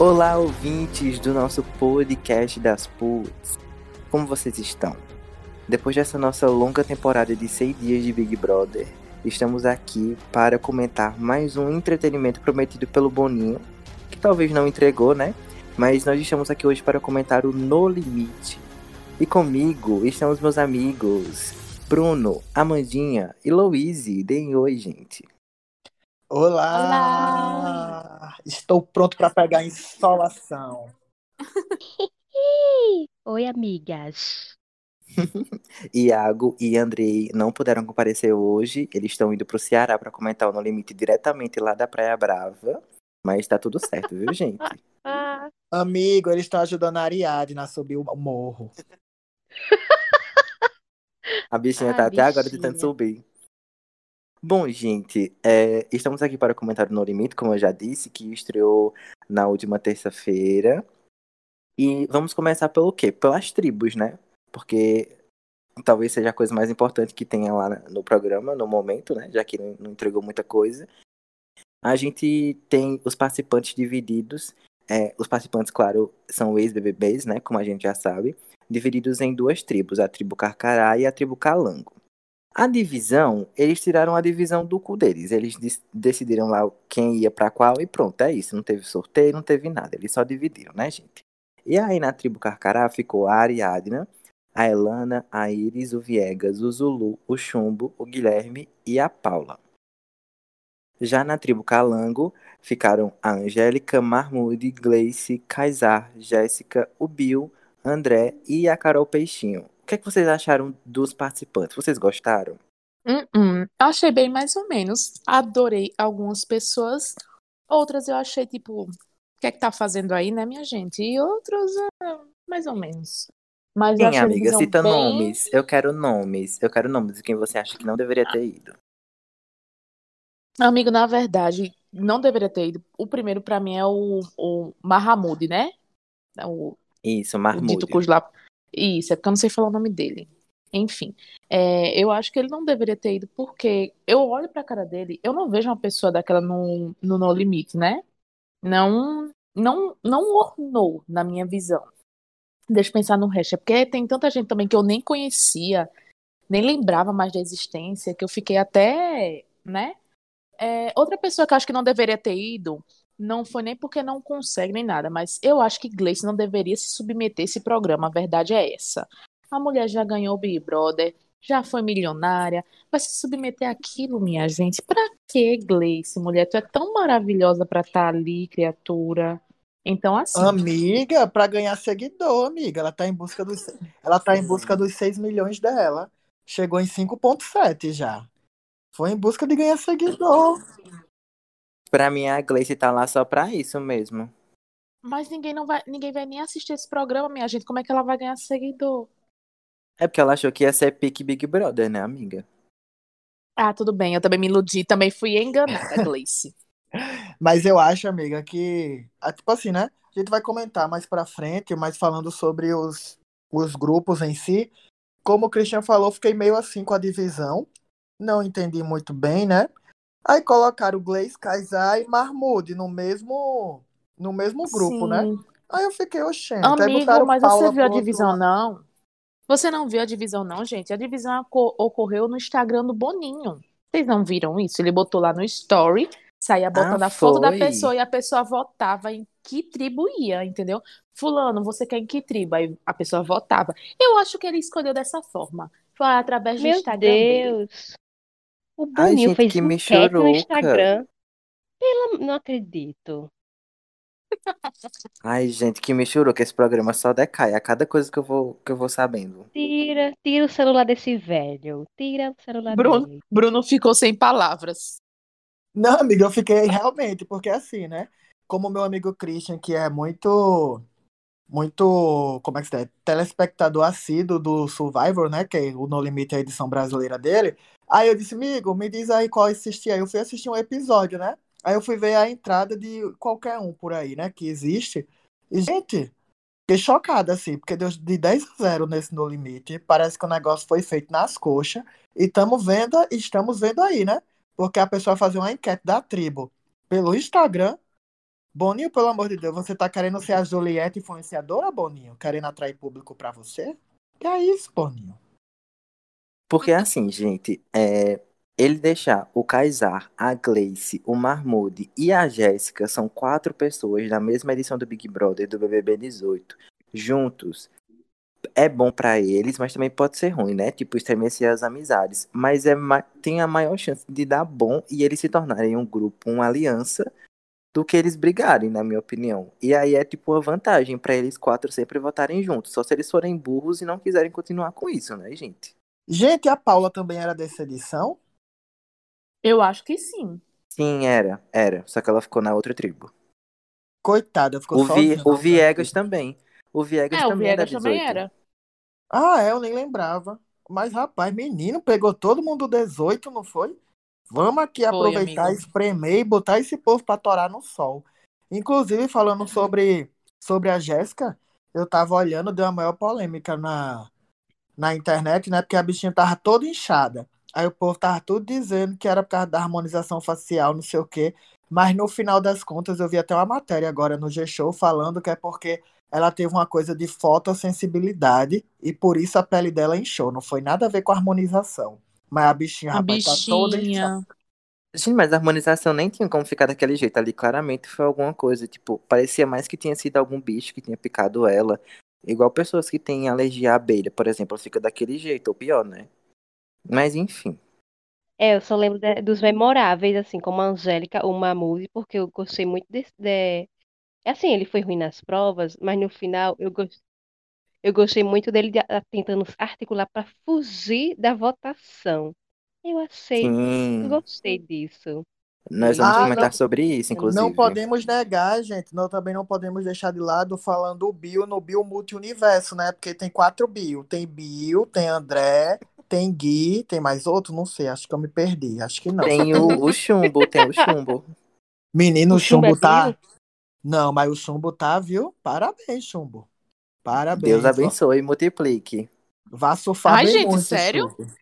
Olá, ouvintes do nosso podcast das Puts. Como vocês estão? Depois dessa nossa longa temporada de seis dias de Big Brother, estamos aqui para comentar mais um entretenimento prometido pelo Boninho, que talvez não entregou, né? Mas nós estamos aqui hoje para comentar o No Limite. E comigo estão os meus amigos Bruno, Amandinha e Louise. Deem oi, gente. Olá! Olá! Estou pronto para pegar insolação. Oi, amigas. Iago e Andrei não puderam comparecer hoje. Eles estão indo pro Ceará para comentar o No Limite diretamente lá da Praia Brava. Mas tá tudo certo, viu, gente? Amigo, eles estão ajudando a Ariadne a subir o morro. A bichinha Ah, tá até agora tentando subir. Bom, gente, é, estamos aqui para comentar o No Limite, como eu já disse, que estreou na última terça-feira. E vamos começar pelo quê? Pelas tribos, né? Porque talvez seja a coisa mais importante que tenha lá no programa, no momento, né? Já que não, entregou muita coisa. A gente tem os participantes divididos. é, os participantes, claro, são ex-BBBs, né? Como a gente já sabe. Divididos em duas tribos, a tribo Carcará e a tribo Calango. A divisão, eles tiraram a divisão do cu deles. Eles decidiram lá quem ia pra qual e pronto, é isso. Não teve sorteio, não teve nada. Eles só dividiram, né, gente? E aí na tribo Carcará ficou a Ariadna, a Elana, a Iris, o Viegas, o Zulu, o Chumbo, o Guilherme e a Paula. Já na tribo Calango ficaram a Angélica, Marmude, Gleice, Kaysar, Jéssica, o Bill, André e a Carol Peixinho. O que, é que vocês acharam dos participantes? Vocês gostaram? Hum, hum. Achei bem mais ou menos. Adorei algumas pessoas. Outras eu achei, tipo, o que é que tá fazendo aí, né, minha gente? E outros, é, mais ou menos. Mas a amiga? Cita bem... nomes. Eu quero nomes. Eu quero nomes de quem você acha que não deveria ter ido. Amigo, na verdade, não deveria ter ido. O primeiro, pra mim, é o, o Mahamud, né? É O, Isso, o Marmude. dito cujo lá. Isso, é porque eu não sei falar o nome dele. Enfim, é, eu acho que ele não deveria ter ido, porque eu olho pra cara dele, eu não vejo uma pessoa daquela no, no No Limite, né? Não, não, não ornou na minha visão. Deixa eu pensar no resto. É porque tem tanta gente também que eu nem conhecia, nem lembrava mais da existência, que eu fiquei até, né? É, outra pessoa que eu acho que não deveria ter ido, não foi nem porque não consegue nem nada, mas eu acho que Gleice não deveria se submeter a esse programa. A verdade é essa. A mulher já ganhou o Big Brother, já foi milionária, vai se submeter àquilo, minha gente. Pra que, Gleice, mulher? Tu é tão maravilhosa pra estar ali, criatura. Então, assim, Amiga, para ganhar seguidor, amiga. Ela tá em busca dos, ela tá em busca dos 6 milhões dela. Chegou em 5.7 já. Foi em busca de ganhar seguidor. Pra mim, a Gleice tá lá só pra isso mesmo. mas ninguém não vai, ninguém vai nem assistir esse programa, minha gente. Como é que ela vai ganhar seguidor? É porque ela achou que ia ser pique Big Brother, né, amiga? Ah, tudo bem, eu também me iludi, também fui enganada, Gleice. Mas eu acho, amiga, que. ah, Tipo assim, né? A gente vai comentar mais pra frente, mas falando sobre os, os grupos em si. Como o Christian falou, fiquei meio assim com a divisão. Não entendi muito bem, né? Aí colocaram o Gleice, Kaysar e Marmude no mesmo, no mesmo grupo, né? Sim. Aí eu fiquei, oxente. Amigo, mas Paula você viu a divisão, lado. não? Você não viu a divisão, não, gente? A divisão oco- ocorreu no Instagram do Boninho. Vocês não viram isso? Ele botou lá no story, saía botando Ah, a foto da pessoa e a pessoa votava em que tribo ia, entendeu? Fulano, você quer em que tribo? Aí a pessoa votava. Eu acho que ele escolheu dessa forma. Foi através do Meu Instagram dele. Deus. O Ai, Boninho gente, fez que enquete no. Instagram. Pela... Não acredito. Ai, gente, que me chorou que esse programa só decai a cada coisa que eu vou, que eu vou sabendo. Tira, tira o celular desse velho. Tira o celular Bruno, dele. Bruno ficou sem palavras. Não, amiga, eu fiquei realmente, porque assim, né? Como o meu amigo Christian, que é muito, muito, como é que se diz? Telespectador assíduo do Survivor, né? Que é o No Limite é a edição brasileira dele. Aí eu disse, amigo, me diz aí qual assistir. Aí eu fui assistir um episódio, né? Aí eu fui ver a entrada de qualquer um por aí, né? Que existe. E, gente, fiquei chocada, assim, porque deu de 10 a 0 nesse No Limite. Parece que o negócio foi feito nas coxas. E estamos vendo, estamos vendo aí, né? Porque a pessoa fazia uma enquete da tribo pelo Instagram Boninho, pelo amor de Deus, você tá querendo ser a Juliette influenciadora, Boninho? Querendo atrair público pra você? Que é isso, Boninho? Porque assim, gente, é, ele deixar o Kaysar, a Gleice, o Marmude e a Jéssica, são quatro pessoas da mesma edição do Big Brother do BBB 18, juntos, é bom pra eles, mas também pode ser ruim, né? Tipo, estremecer as amizades. Mas é tem a maior chance de dar bom e eles se tornarem um grupo, uma aliança, do que eles brigarem, na minha opinião. E aí é tipo uma vantagem pra eles quatro sempre votarem juntos. Só se eles forem burros e não quiserem continuar com isso, né, gente? Gente, a Paula também era dessa edição? Eu acho que sim. Sim, era, era. Só que ela ficou na outra tribo. Coitada, ficou O, sozinha. Vi, o Viegas também. O Viegas É, o também era Viegas também 18. era. Ah, é, eu nem lembrava. Mas, rapaz, menino, pegou todo mundo 18, não foi? Vamos aqui aproveitar, amigo. espremer e botar esse povo pra torar no sol. Inclusive, falando sobre, sobre a Jéssica, eu tava olhando, deu a maior polêmica na, na internet, né? Porque a bichinha tava toda inchada. Aí o povo tava tudo dizendo que era por causa da harmonização facial, não sei o quê. Mas no final das contas, eu vi até uma matéria agora no G-Show falando que é porque ela teve uma coisa de fotossensibilidade e por isso a pele dela inchou. Não foi nada a ver com a harmonização. Mas a bichinha, A rapaz, tá toda inchada. bichinha. Gente, mas a harmonização nem tinha como ficar daquele jeito. Ali claramente foi alguma coisa. Tipo, parecia mais que tinha sido algum bicho que tinha picado ela. Igual pessoas que têm alergia à abelha, por exemplo, fica daquele jeito, ou pior, né? Mas enfim. É, eu só lembro de- dos memoráveis, assim, como a Angélica, o Mamute, porque eu gostei muito desse. De... Assim, ele foi ruim nas provas, mas no final eu, gos- eu gostei muito dele de- tentando articular para fugir da votação. Eu achei, Sim. gostei disso. Nós vamos Ah, comentar não- sobre isso, inclusive. Não podemos negar, gente. Nós também não podemos deixar de lado falando o Bill no Bill Multiuniverso, né? Porque tem quatro Bill. Tem Bill, tem André, tem Gui, tem mais outro? Não sei, acho que eu me perdi. Acho que não. Tem o, o chumbo, tem o chumbo. Menino, O o Chumbo Chumbo é tá. Não, mas o Chumbo tá, viu? Parabéns, Chumbo. Parabéns. Deus abençoe e multiplique. Vá surfar Ai, bem gente, muito, sério? Chumbo.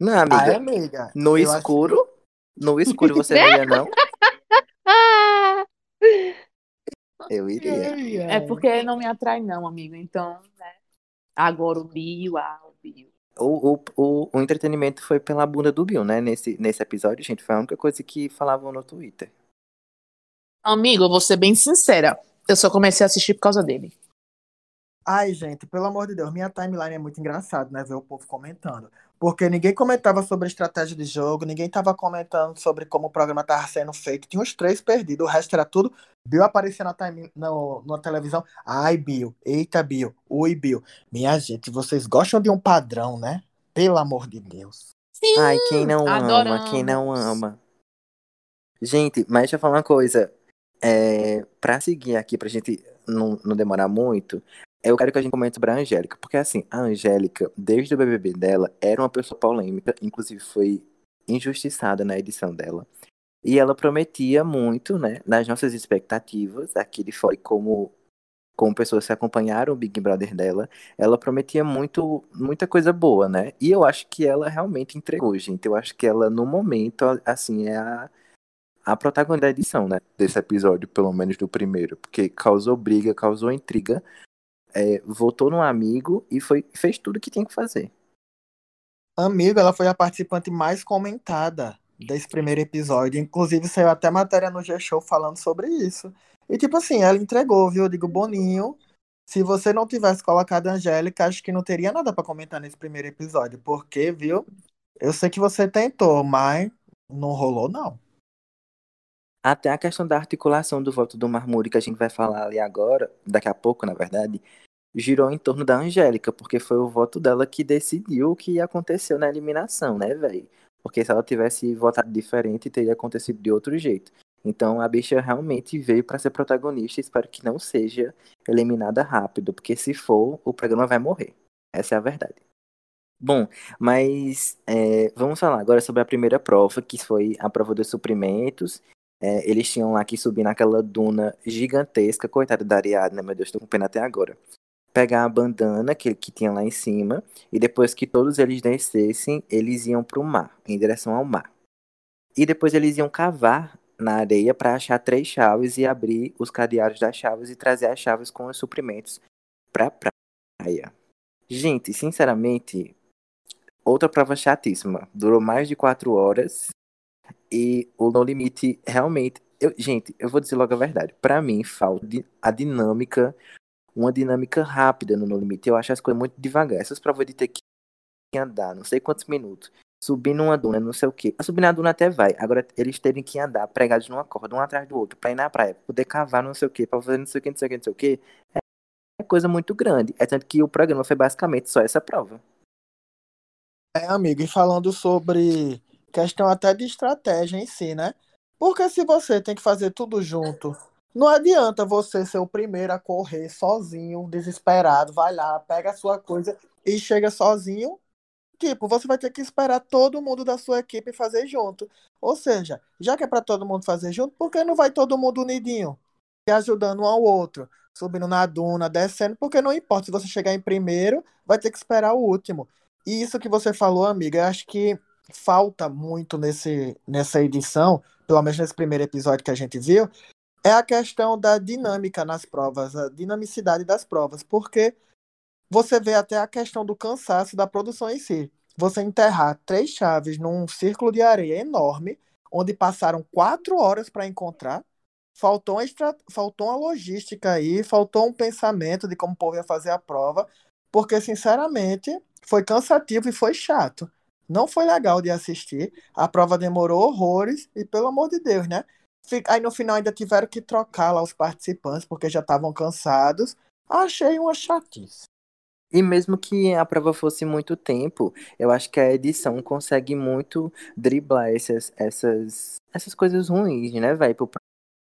Não, Ah, amiga. é, amiga? No Eu acho escuro? No escuro você não ia, não? Eu que- iria. É porque não me atrai, não, amigo. Então, né? Agora o Bill, ah, o Bill. O, o, o, o entretenimento foi pela bunda do Bill, né? Nesse, nesse episódio, gente, foi a única coisa que falavam no Twitter. Amigo, eu vou ser bem sincera. Eu só comecei a assistir por causa dele. Ai, gente, pelo amor de Deus, minha timeline é muito engraçado, né? Ver o povo comentando. Porque ninguém comentava sobre estratégia de jogo, ninguém tava comentando sobre como o programa tava sendo feito. Tinha uns três perdidos, o resto era tudo. Bill aparecia na, time, no, na televisão. Ai, Bill, eita, Bill, oi, Bill. Minha gente, vocês gostam de um padrão, né? Pelo amor de Deus. Sim, Ai, quem não ama, quem não adoramos. ama. Gente, mas deixa eu falar uma coisa. É, pra seguir aqui, pra gente não, não demorar muito, eu quero que a gente comente sobre a Angélica. Porque assim, a Angélica, desde o BBB dela, era uma pessoa polêmica, inclusive foi injustiçada na edição dela. E ela prometia muito, né, nas nossas expectativas, aqui de fora, e como, como pessoas que acompanharam o Big Brother dela, ela prometia muito, muita coisa boa, né? E eu acho que ela realmente entregou, gente. Eu acho que ela, no momento, assim, é a, a protagonista da edição, né? Desse episódio, pelo menos do primeiro. Porque causou briga, causou intriga, é, votou num amigo e foi, fez tudo que tinha que fazer. Amigo, ela foi a participante mais comentada desse primeiro episódio. Inclusive, saiu até matéria no G-Show falando sobre isso. E, tipo assim, ela entregou, viu? Eu digo, Boninho, se você não tivesse colocado a Angélica, acho que não teria nada pra comentar nesse primeiro episódio. Porque, viu? Eu sei que você tentou, mas não rolou, não. Até a questão da articulação do voto do Marmuri, que a gente vai falar ali agora, daqui a pouco, na verdade, girou em torno da Angélica, porque foi o voto dela que decidiu o que aconteceu na eliminação, né, velho? Porque se ela tivesse votado diferente, teria acontecido de outro jeito. Então a bicha realmente veio para ser protagonista. Espero que não seja eliminada rápido, porque se for, o programa vai morrer. Essa é a verdade. Bom, mas é, vamos falar agora sobre a primeira prova, que foi a prova dos suprimentos. É, eles tinham lá que subir naquela duna gigantesca, coitada da Ariadne, meu Deus, tô com pena até agora. Pegar a bandana que, que tinha lá em cima, e depois que todos eles descessem, eles iam pro mar, em direção ao mar. E depois eles iam cavar na areia para achar três chaves e abrir os cadeados das chaves e trazer as chaves com os suprimentos pra praia. Gente, sinceramente, outra prova chatíssima. Durou mais de quatro horas e o No Limite realmente. Eu, gente, eu vou dizer logo a verdade. Para mim, falta a dinâmica, uma dinâmica rápida no No Limite. Eu acho as coisas muito devagar. Essas provas de ter que andar não sei quantos minutos subir numa duna, não sei o quê. A subir na duna até vai. Agora, eles terem que andar pregados numa corda, um atrás do outro, pra ir na praia, poder cavar não sei o quê, pra fazer não sei o quê, não sei o quê, não sei o quê, é coisa muito grande. É tanto que o programa foi basicamente só essa prova. É, amigo, e falando sobre questão até de estratégia em si, né? Porque se você tem que fazer tudo junto, não adianta você ser o primeiro a correr sozinho, desesperado, vai lá, pega a sua coisa e chega sozinho tipo, você vai ter que esperar todo mundo da sua equipe fazer junto. Ou seja, já que é para todo mundo fazer junto, por que não vai todo mundo unidinho? E ajudando um ao outro, subindo na duna, descendo, porque não importa se você chegar em primeiro, vai ter que esperar o último. E isso que você falou, amiga, acho que falta muito nesse, nessa edição, pelo menos nesse primeiro episódio que a gente viu, é a questão da dinâmica nas provas, a dinamicidade das provas, porque você vê até a questão do cansaço da produção em si. Você enterrar três chaves num círculo de areia enorme, onde passaram quatro horas para encontrar, faltou uma, extra... faltou uma logística aí, faltou um pensamento de como o povo ia fazer a prova, porque, sinceramente, foi cansativo e foi chato. Não foi legal de assistir. A prova demorou horrores e, pelo amor de Deus, né? Aí no final ainda tiveram que trocar lá os participantes porque já estavam cansados. Achei uma chatice. E mesmo que a prova fosse muito tempo, eu acho que a edição consegue muito driblar essas, essas, essas coisas ruins, né, velho, pro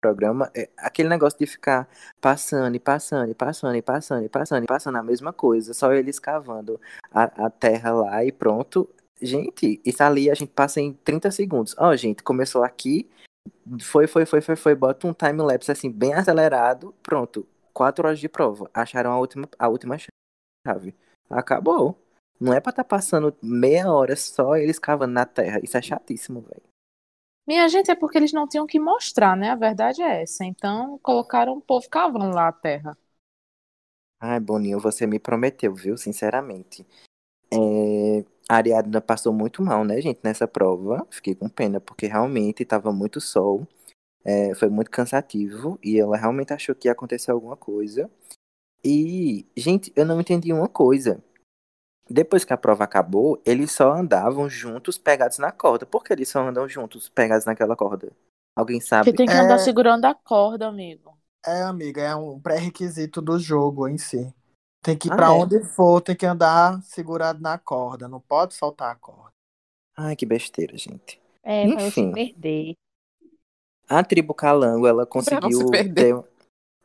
programa. É, aquele negócio de ficar passando e passando e passando e passando e passando e passando a mesma coisa, só eles cavando a, a terra lá e pronto. Gente, isso ali a gente passa em 30 segundos. Ó, oh, gente, começou aqui, foi, foi, foi, foi, foi, bota um time-lapse assim, bem acelerado, pronto. Quatro horas de prova. Acharam a última, a última chave. Acabou. Não é pra estar tá passando meia hora só eles cavando na terra. Isso é chatíssimo, velho. Minha gente, é porque eles não tinham que mostrar, né? A verdade é essa. Então, colocaram o povo cavando lá a terra. Ai, Boninho, você me prometeu, viu? Sinceramente. É... A Ariadna passou muito mal, né, gente, nessa prova. Fiquei com pena, porque realmente tava muito sol. É... Foi muito cansativo. E ela realmente achou que ia acontecer alguma coisa. E, gente, eu não entendi uma coisa. Depois que a prova acabou, eles só andavam juntos pegados na corda. Por que eles só andam juntos pegados naquela corda? Alguém sabe? Porque tem que andar é... segurando a corda, amigo. É, amiga, é um pré-requisito do jogo em si. Tem que ir ah, pra é? onde for, tem que andar segurado na corda. Não pode soltar a corda. Ai, que besteira, gente. É, Enfim, pra se perder. A tribo Calango, ela conseguiu ter...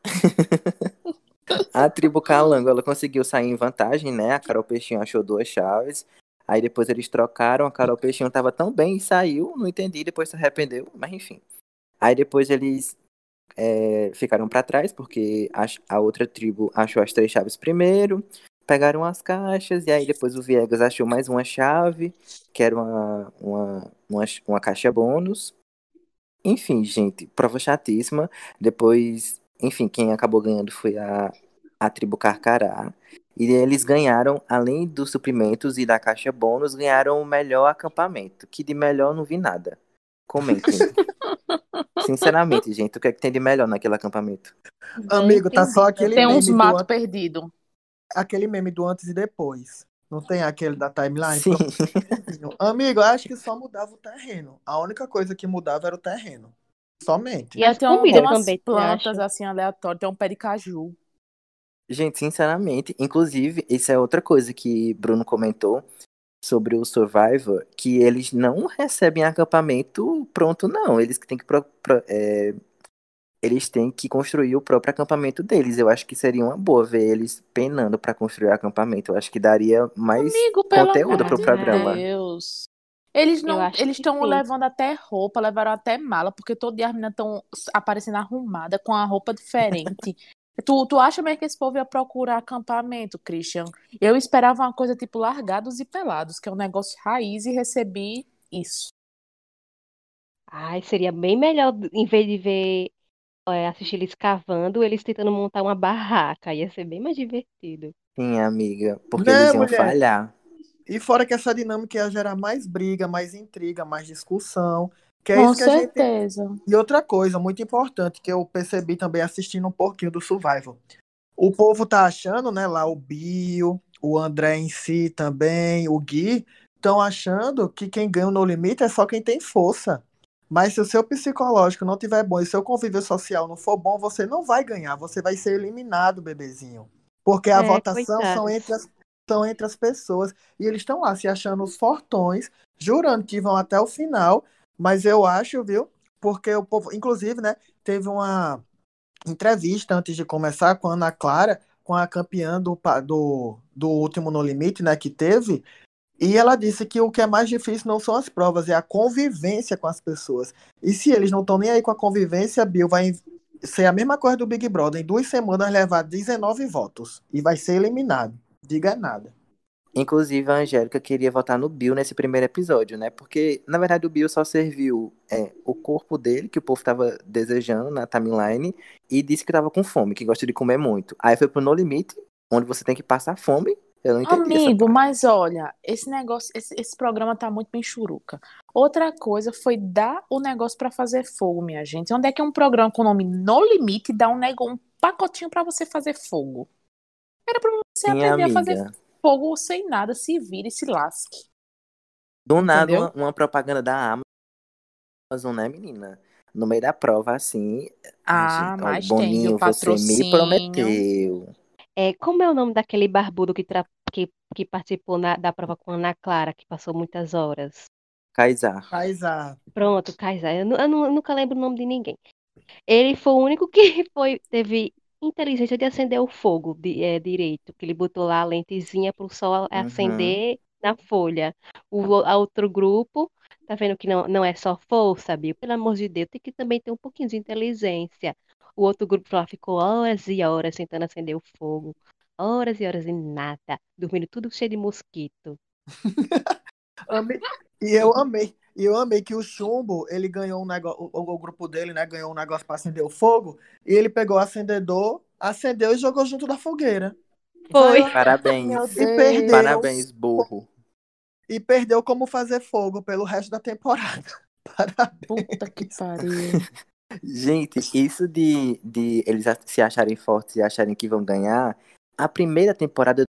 A tribo Calango, ela conseguiu sair em vantagem, né? A Carol Peixinho achou duas chaves. Aí depois eles trocaram, a Carol Peixinho tava tão bem e saiu, não entendi, depois se arrependeu, mas enfim. Aí depois eles é, ficaram para trás, porque a, a, outra tribo achou as três chaves primeiro, pegaram as caixas, e aí depois o Viegas achou mais uma chave, que era uma, uma, uma, uma caixa bônus. Enfim, gente, prova chatíssima. Depois enfim, quem acabou ganhando foi a, a tribo Carcará. E eles ganharam, além dos suprimentos e da caixa bônus, ganharam o melhor acampamento. Que de melhor não vi nada. Comentem. Sinceramente, gente, o que é que tem de melhor naquele acampamento? Amigo, tá só aquele Tem uns matos perdidos. Aquele meme do antes e depois. Não tem aquele da timeline? Sim. Amigo, eu acho que só mudava o terreno. A única coisa que mudava era o terreno. Somente. E até um, tem umas plantas assim aleatórias, tem um pé de caju. Gente, sinceramente, inclusive, isso é outra coisa que Bruno comentou sobre o Survivor, que eles não recebem acampamento pronto, não. Eles têm que pro, pro, é, eles têm que construir o próprio acampamento deles. Eu acho que seria uma boa ver eles penando para construir o acampamento. Eu acho que daria mais Amigo, conteúdo pro programa. Deus. Eles não, eles estão levando até roupa, levaram até mala, porque todo dia as meninas estão aparecendo arrumada com a roupa diferente. tu, tu acha mesmo que esse povo ia procurar acampamento, Christian? Eu esperava uma coisa tipo largados e pelados, que é um negócio raiz, e recebi isso. Ai, seria bem melhor, em vez de ver, é, assistir eles cavando, eles tentando montar uma barraca. Ia ser bem mais divertido. Sim, amiga. Porque Né, eles iam mulher? falhar. E fora que essa dinâmica ia gerar mais briga, mais intriga, mais discussão. Que é Com isso que a gente. certeza. E outra coisa muito importante que eu percebi também assistindo um pouquinho do Survival. O povo tá achando, né, lá o Bill, o André em si também, o Gui, estão achando que quem ganha No Limite é só quem tem força. Mas se o seu psicológico não tiver bom e seu convívio social não for bom, você não vai ganhar, você vai ser eliminado, bebezinho. Porque a É, votação são entre as, são entre as pessoas. E eles estão lá se achando os fortões, jurando que vão até o final. Mas eu acho, viu? Porque o povo, inclusive, né, teve uma entrevista antes de começar com a Ana Clara, com a campeã do, do, do último No Limite, né, que teve. E ela disse que o que é mais difícil não são as provas, é a convivência com as pessoas. E se eles não estão nem aí com a convivência, Bill vai ser a mesma coisa do Big Brother. Em duas semanas levar 19 votos. E vai ser eliminado. Diga nada. Inclusive, a Angélica queria votar no Bill nesse primeiro episódio, né? Porque, na verdade, o Bill só serviu é, o corpo dele, que o povo tava desejando na timeline, e disse que tava com fome, que gosta de comer muito. Aí foi pro No Limite, onde você tem que passar fome. Eu não entendi Amigo, mas olha, esse negócio, esse, esse programa tá muito bem churuca. Outra coisa foi dar o negócio pra fazer fogo, minha gente. Onde é que um programa com o nome No Limite dá um, nego, um pacotinho pra você fazer fogo? Era pra você aprender a fazer amiga. Fogo sem nada, se vire e se lasque. Do nada, uma, uma propaganda da Amazon, né, menina? No meio da prova, assim. Ah, gente, ó, mas tem, Boninho, viu? você me prometeu. É, como é o nome daquele barbudo que, tra- que, que participou na- da prova com a Ana Clara, que passou muitas horas? Kaysar. Mas a. Pronto, Kaysar. Eu, eu eu nunca lembro o nome de ninguém. Ele foi o único que foi, teve inteligência de acender o fogo de, é, direito, que ele botou lá a lentezinha para o sol acender na folha. O outro grupo, tá vendo que não, não é só força, Bill? Pelo amor de Deus, tem que também ter um pouquinho de inteligência. O outro grupo lá ficou horas e horas tentando acender o fogo. Horas e horas e nada. Dormindo tudo cheio de mosquito. Amei. E eu amei. E eu amei que o Chumbo, ele ganhou um negócio, o, o grupo dele, né, ganhou um negócio para acender o fogo, e ele pegou o acendedor, acendeu e jogou junto da fogueira. Foi. Parabéns. E perdeu. Parabéns, burro. E perdeu como fazer fogo pelo resto da temporada. Parabéns. Puta que pariu. Gente, isso de, de eles se acharem fortes e acharem que vão ganhar, a primeira temporada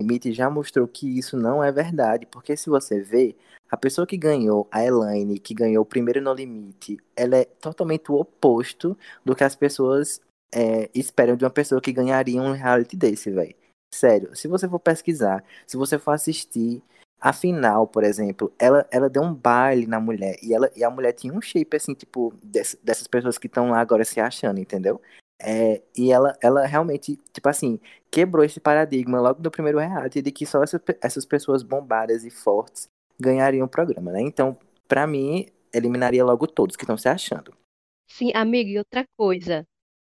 Limite já mostrou que isso não é verdade. Porque se você vê, a pessoa que ganhou, a Elaine, que ganhou o primeiro No Limite, ela é totalmente o oposto do que as pessoas é, esperam de uma pessoa que ganharia um reality desse, velho. Sério, se você for pesquisar, se você for assistir a final, por exemplo, ela, ela deu um baile na mulher. E, ela, e a mulher tinha um shape, assim, tipo, dess- dessas pessoas que estão lá agora se achando, entendeu? É, e ela, ela realmente, tipo assim, quebrou esse paradigma logo do primeiro reality de que só essa, essas pessoas bombadas e fortes ganhariam o programa, né? Então, pra mim, eliminaria logo todos que estão se achando. Sim, amigo, e outra coisa,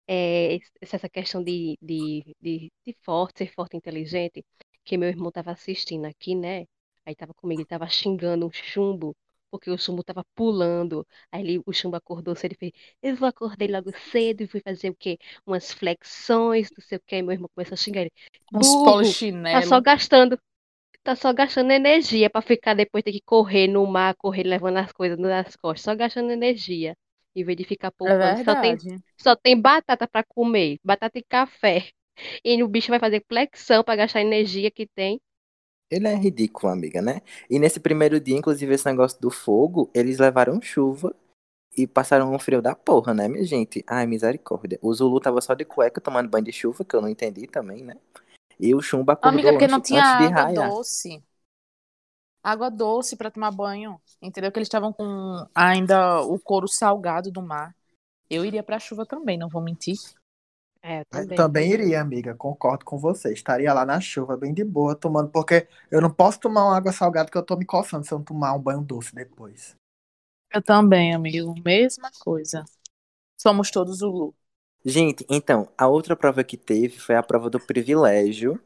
é, es- essa questão de, de, de, de forte, ser forte e inteligente, que meu irmão estava assistindo aqui, né? Aí tava comigo, ele tava xingando o chumbo, porque o chumbo tava pulando. Aí ele, o chumbo acordou cedo e fez, eu vou acordei logo cedo e fui fazer o quê? Umas flexões, não sei o quê. Meu irmão começou a xingar ele, Uns tá só gastando, tá só gastando energia pra ficar depois ter que correr no mar, correr levando as coisas nas costas, só gastando energia. Em vez de ficar É poupando, só tem só tem batata para comer, batata e café. E o bicho vai fazer flexão para gastar a energia que tem. Ele é ridículo, amiga, né? E nesse primeiro dia, inclusive, esse negócio do fogo, eles levaram chuva e passaram um frio da porra, né, minha gente? Ai, misericórdia. O Zulu tava só de cueca tomando banho de chuva, que eu não entendi também, né? E o Chumbo acordou Amiga, porque não antes, tinha antes de água raiar. doce. Água doce pra tomar banho. Entendeu? Que eles estavam com ainda o couro salgado do mar. Eu iria pra chuva também, não vou mentir. É, eu Eu também. também iria, amiga. Concordo com você. Estaria lá na chuva, bem de boa, tomando, porque eu não posso tomar uma água salgada que eu tô me coçando se eu não tomar um banho doce depois. Eu também, amigo. Mesma coisa. Somos todos Zulu. Gente, então, a outra prova que teve foi a prova do privilégio,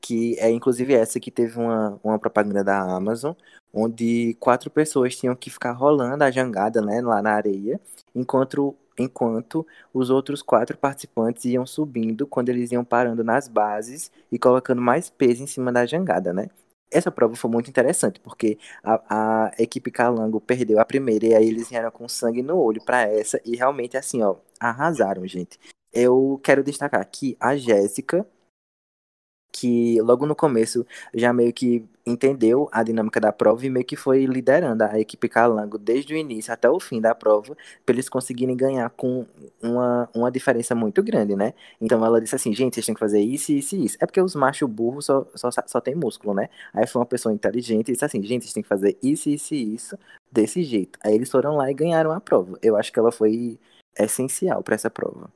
que é inclusive essa que teve uma, uma propaganda da Amazon, onde quatro pessoas tinham que ficar rolando a jangada, né, lá na areia, enquanto enquanto os outros quatro participantes iam subindo quando eles iam parando nas bases e colocando mais peso em cima da jangada, né? Essa prova foi muito interessante, porque a, a equipe Calango perdeu a primeira e aí eles vieram com sangue no olho para essa e realmente assim, ó, arrasaram, gente. Eu quero destacar aqui a Jéssica, que logo no começo já meio que entendeu a dinâmica da prova e meio que foi liderando a equipe Calango desde o início até o fim da prova, para eles conseguirem ganhar com uma, uma diferença muito grande, né? Então ela disse assim, gente, vocês têm que fazer isso, isso e isso. É porque os machos burros só, só, só tem músculo, né? Aí foi uma pessoa inteligente e disse assim, gente, vocês têm que fazer isso, isso e isso desse jeito. Aí eles foram lá e ganharam a prova. Eu acho que ela foi essencial para essa prova.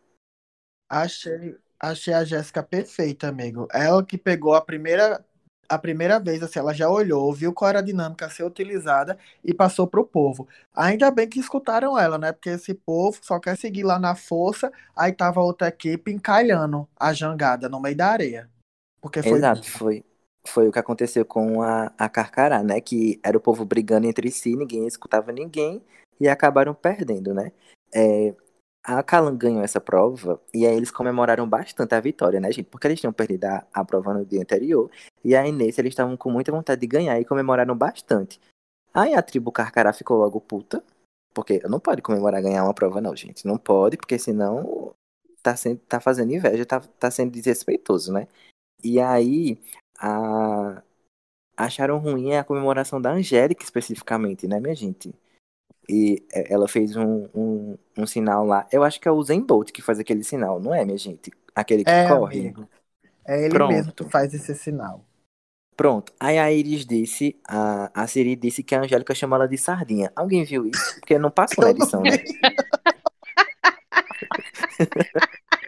Achei, achei a Jéssica perfeita, amigo. Ela que pegou a primeira a primeira vez, assim, ela já olhou, viu qual era a dinâmica a ser utilizada e passou para o povo. Ainda bem que escutaram ela, né? Porque esse povo só quer seguir lá na força, aí tava outra equipe encalhando a jangada no meio da areia. Porque foi. Exato, foi, foi o que aconteceu com a, a Carcará, né? Que era o povo brigando entre si, ninguém escutava ninguém e acabaram perdendo, né? É, a Calan ganhou essa prova e aí eles comemoraram bastante a vitória, né, gente? Porque eles tinham perdido a, prova no dia anterior e aí nesse eles estavam com muita vontade de ganhar e comemoraram bastante. Aí a tribo Carcará ficou logo puta, porque não pode comemorar ganhar uma prova não, gente. Não pode, porque senão tá, sendo, tá fazendo inveja, tá, tá sendo desrespeitoso, né? E aí a, acharam ruim a comemoração da Angélica especificamente, né, minha gente? E é, ela fez um, um, um, sinal lá. Eu acho que é o Zen Bolt que faz aquele sinal, não é, minha gente? Aquele que é, corre. Amigo. É ele Pronto. mesmo que faz esse sinal. Pronto. Aí a Iris disse, a, a Siri disse que a Angélica chamou ela de sardinha. Alguém viu isso? Porque não passou na edição, né?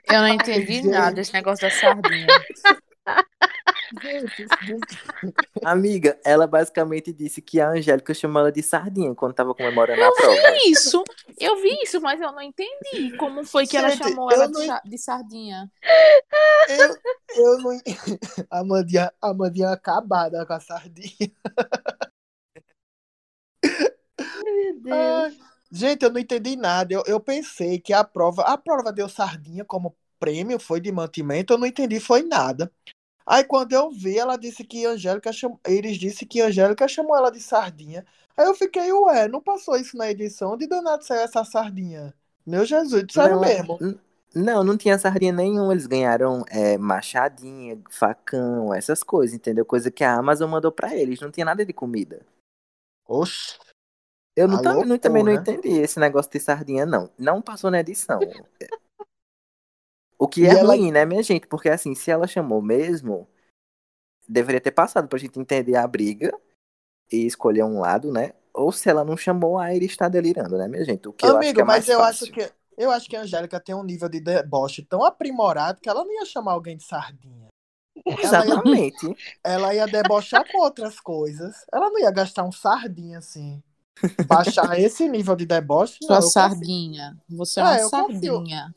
Eu não entendi nada desse negócio da sardinha. Amiga, ela basicamente disse que a Angélica chamou ela de sardinha quando tava comemorando eu a prova. Eu vi isso, eu vi isso, mas eu não entendi como foi que Gente, ela chamou ela não... de, sardinha. Eu, eu não. A Mandinha, a Mandinha acabada com a sardinha. Meu Deus. Ai, gente, eu não entendi nada. Eu, eu pensei que a prova. A prova deu sardinha como prêmio, foi de mantimento. Eu não entendi, foi nada. Aí quando eu vi, ela disse que Angélica chamou. Eles disse que Angélica chamou ela de sardinha. Aí eu fiquei, ué, não passou isso na edição? De danado saiu essa sardinha? Meu Jesus, disseram mesmo. Não, não tinha sardinha nenhuma. Eles ganharam é, machadinha, facão, essas coisas, entendeu? Coisa que a Amazon mandou para eles. Não tinha nada de comida. Oxe. Eu não, tam, não, também não entendi esse negócio de sardinha, não. Não passou na edição. O que e é ela... ruim, né, minha gente? Porque assim, se ela chamou mesmo, deveria ter passado pra gente entender a briga e escolher um lado, né? Ou se ela não chamou, aí ele está delirando, né, minha gente? O que Amigo, eu acho que é mas eu fácil. acho que eu acho que a Angélica tem um nível de deboche tão aprimorado que ela não ia chamar alguém de sardinha. Exatamente. Ela ia, ela ia debochar com outras coisas. Ela não ia gastar um sardinha assim. Baixar esse nível de deboche. Sua não, sardinha. Confio. Você é uma é, sardinha. Confio.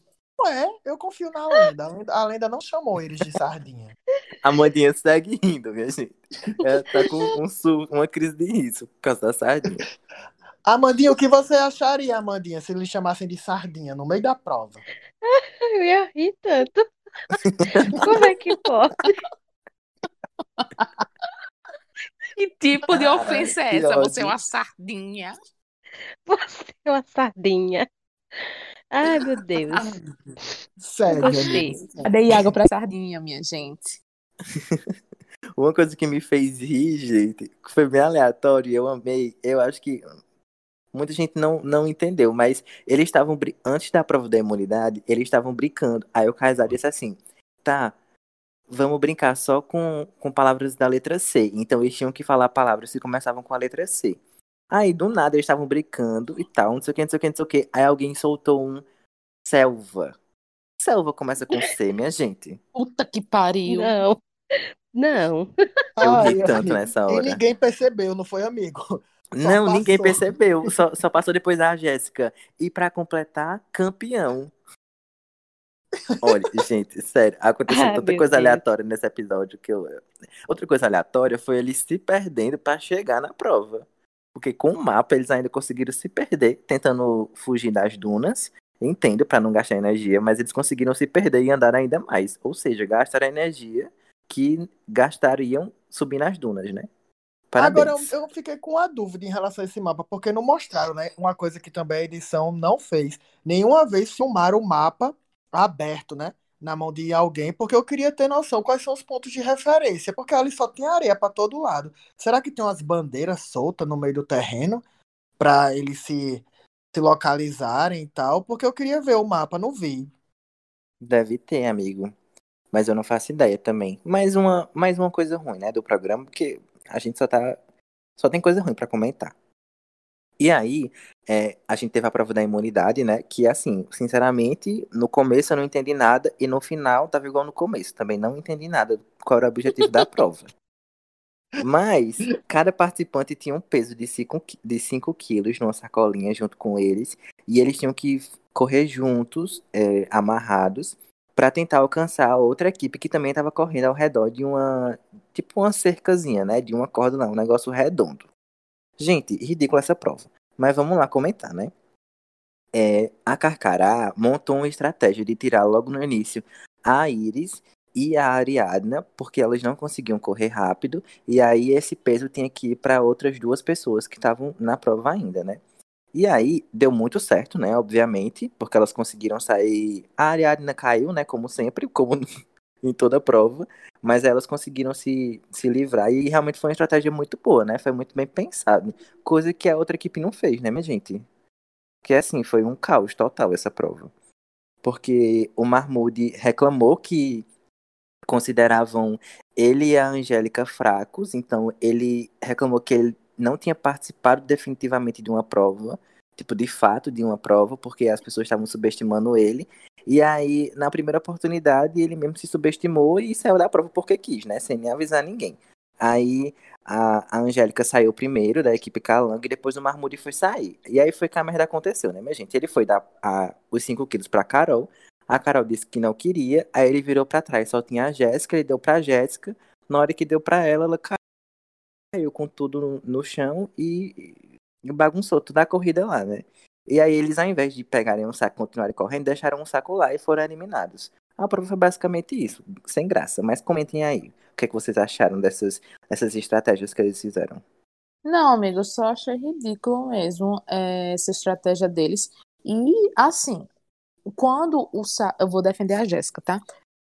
É, eu confio na lenda. A lenda não chamou eles de sardinha. A Mandinha segue rindo, minha gente. Ela tá com um, uma crise de riso por causa da sardinha. Amandinha, o que você acharia, Amandinha, se eles chamassem de sardinha no meio da prova? Eu ia rir tanto. Como é que pode? Que tipo de ofensa Ai, é essa? Você é uma sardinha. Você é uma sardinha. Ai, meu Deus. Sério. Gostei. Dei água pra sardinha, minha gente. Uma coisa que me fez rir, gente, foi bem aleatório, eu amei. Eu acho que muita gente não, não entendeu, mas eles estavam, antes da prova da imunidade, eles estavam brincando. Aí o Kaysar disse assim: tá, vamos brincar só com, com palavras da letra C. Então eles tinham que falar palavras que começavam com a letra C. Aí, do nada, eles estavam brincando e tal, não sei o que, não sei o que, não sei o que. Aí alguém soltou um selva. Selva começa com C, minha gente. Puta que pariu. Não. Não. Eu ri tanto nessa hora. E ninguém percebeu, não foi amigo? Só não, passou. ninguém percebeu. Só, só passou depois da Jéssica. E para completar, campeão. Olha, gente, sério, aconteceu Ah, tanta coisa Deus. aleatória nesse episódio que eu. Outra coisa aleatória foi eles se perdendo pra chegar na prova. Porque com o mapa eles ainda conseguiram se perder, tentando fugir das dunas. Entendo, pra não gastar energia, mas eles conseguiram se perder e andar ainda mais. Ou seja, gastaram energia que gastariam subindo as dunas, né? Agora, Parabéns. eu, eu fiquei com a dúvida em relação a esse mapa, porque não mostraram, né? Uma coisa que também a edição não fez. Nenhuma vez filmaram o mapa aberto, né? Na mão de alguém, porque eu queria ter noção quais são os pontos de referência, porque ali só tem areia para todo lado. Será que tem umas bandeiras soltas no meio do terreno para eles se, se localizarem e tal? Porque eu queria ver o mapa, não vi. Deve ter, amigo. Mas eu não faço ideia também. Mais uma, mais uma coisa ruim, né, do programa, porque a gente só tá. Só tem coisa ruim pra comentar. E aí, é, a gente teve a prova da imunidade, né? Que assim, sinceramente, no começo eu não entendi nada, e no final tava igual no começo. Também não entendi nada qual era o objetivo da prova. Mas cada participante tinha um peso de 5 de cinco quilos numa sacolinha junto com eles. E eles tinham que correr juntos, é, amarrados, para tentar alcançar a outra equipe que também estava correndo ao redor de uma. Tipo uma cercazinha, né? De uma corda lá, um negócio redondo. Gente, ridícula essa prova. Mas vamos lá comentar, né? É, a Carcará montou uma estratégia de tirar logo no início a Iris e a Ariadna, porque elas não conseguiam correr rápido, e aí esse peso tinha que ir para outras duas pessoas que estavam na prova ainda, né? E aí deu muito certo, né? Obviamente, porque elas conseguiram sair. A Ariadna caiu, né? Como sempre, como em toda prova, mas elas conseguiram se, se livrar e realmente foi uma estratégia muito boa, né? Foi muito bem pensado, coisa que a outra equipe não fez, né, minha gente? Que assim, foi um caos total essa prova. Porque o Mahmoud reclamou que consideravam ele e a Angélica fracos, então ele reclamou que ele não tinha participado definitivamente de uma prova, tipo, de fato de uma prova, porque as pessoas estavam subestimando ele. E aí, na primeira oportunidade, ele mesmo se subestimou e saiu da prova porque quis, né? Sem nem avisar ninguém. Aí a, a Angélica saiu primeiro da equipe Calango e depois o Marmude foi sair. E aí foi que a merda aconteceu, né, minha gente? Ele foi dar a, os 5 quilos pra Carol. A Carol disse que não queria. Aí ele virou pra trás, só tinha a Jéssica, ele deu pra Jéssica. Na hora que deu pra ela, ela caiu com tudo no, no chão e, e bagunçou toda a corrida lá, né? E aí eles, ao invés de pegarem um saco e continuarem correndo, deixaram um saco lá e foram eliminados. A prova foi basicamente isso, sem graça. Mas comentem aí, o que, é que vocês acharam dessas, dessas estratégias que eles fizeram? Não, amigo, eu só achei ridículo mesmo é, essa estratégia deles. E, assim, quando o saco. Eu vou defender a Jéssica, tá?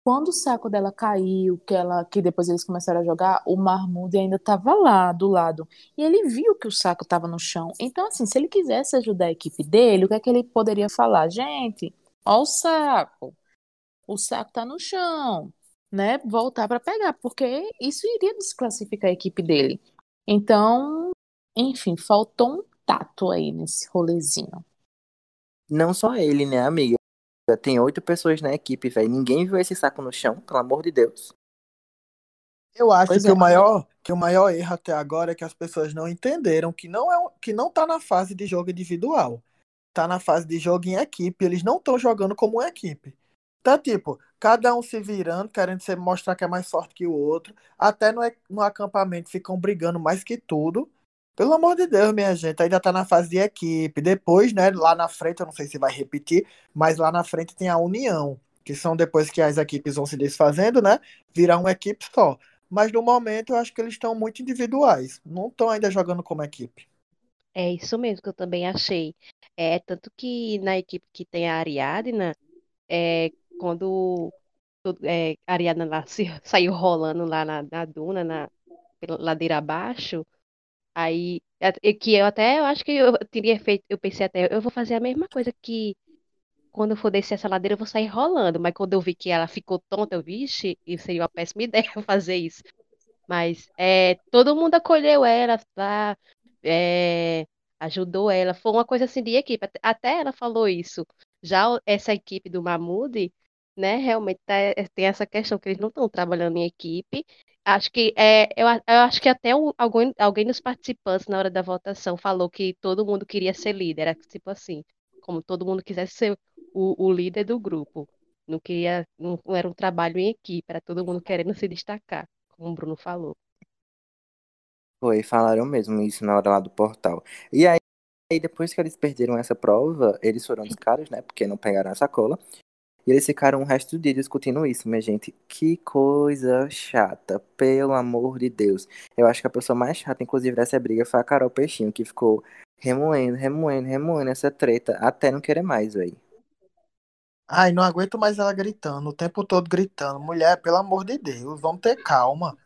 Quando o saco dela caiu, que, ela, que depois eles começaram a jogar, o Marmude ainda estava lá do lado. E ele viu que o saco estava no chão. Então, assim, se ele quisesse ajudar a equipe dele, o que é que ele poderia falar? Gente, ó o saco. O saco tá no chão, né? Voltar para pegar, porque isso iria desclassificar a equipe dele. Então, enfim, faltou um tato aí nesse rolezinho. Não só ele, né, amiga? Tem oito pessoas na equipe, velho. Ninguém viu esse saco no chão, pelo amor de Deus. Eu acho Pois que é. o maior, que o maior erro até agora é que as pessoas não entenderam que não é que não tá na fase de jogo individual. Tá na fase de jogo em equipe, eles não estão jogando como uma equipe. Tá tipo, cada um se virando, querendo se mostrar que é mais forte que o outro, até no, no acampamento ficam brigando mais que tudo. Pelo amor de Deus, minha gente, ainda tá na fase de equipe. Depois, né, lá na frente, eu não sei se vai repetir, mas lá na frente tem a união, que são depois que as equipes vão se desfazendo, né, virar uma equipe só. Mas no momento eu acho que eles estão muito individuais. Não estão ainda jogando como equipe. É isso mesmo que eu também achei. É tanto que na equipe que tem a Ariadna, é, quando é, a Ariadna lá se- saiu rolando lá na, na duna, na ladeira abaixo, aí que eu até eu acho que eu teria feito, eu pensei até, eu vou fazer a mesma coisa que quando eu for descer essa ladeira, eu vou sair rolando. Mas quando eu vi que ela ficou tonta, eu, vixe, isso seria uma péssima ideia fazer isso. Mas é, todo mundo acolheu ela, tá? É, ajudou ela. Foi uma coisa assim de equipe. Até, ela falou isso. Já essa equipe do Mahmoud, né, realmente tá- é, tem essa questão que eles não estão trabalhando em equipe. Acho que é, eu, eu acho que até o- alguém, alguém dos participantes na hora da votação falou que todo mundo queria ser líder. Era tipo assim, como todo mundo quisesse ser o, o líder do grupo. Não queria, não não era um trabalho em equipe, era todo mundo querendo se destacar, como o Bruno falou. Foi, falaram mesmo isso na hora lá do portal. E aí, aí, depois que eles perderam essa prova, eles foram dos caras, né? Porque não pegaram a sacola. E eles ficaram o resto do dia discutindo isso, minha gente. Que coisa chata, pelo amor de Deus. Eu acho que a pessoa mais chata, inclusive, dessa briga foi a Carol Peixinho, que ficou remoendo, remoendo, remoendo essa treta até não querer mais, velho. Ai, não aguento mais ela gritando, o tempo todo gritando. Mulher, pelo amor de Deus, vamos ter calma.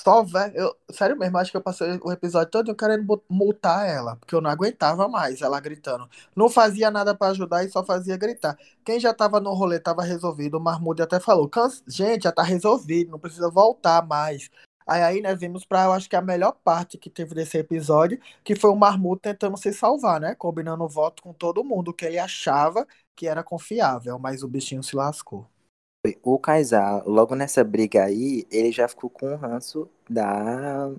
Só vai. Eu, sério mesmo, acho que eu passei o episódio todo querendo multar ela, porque eu não aguentava mais ela gritando. Não fazia nada pra ajudar e só fazia gritar. Quem já tava no rolê tava resolvido. O Marmude até falou: "Cansa- gente, já tá resolvido, não precisa voltar mais. Aí, aí, né, vimos pra, eu acho que a melhor parte que teve desse episódio, que foi o Marmude tentando se salvar, né? Combinando o voto com todo mundo, que ele achava que era confiável, mas o bichinho se lascou. O Kaysar, logo nessa briga aí, ele já ficou com o ranço da,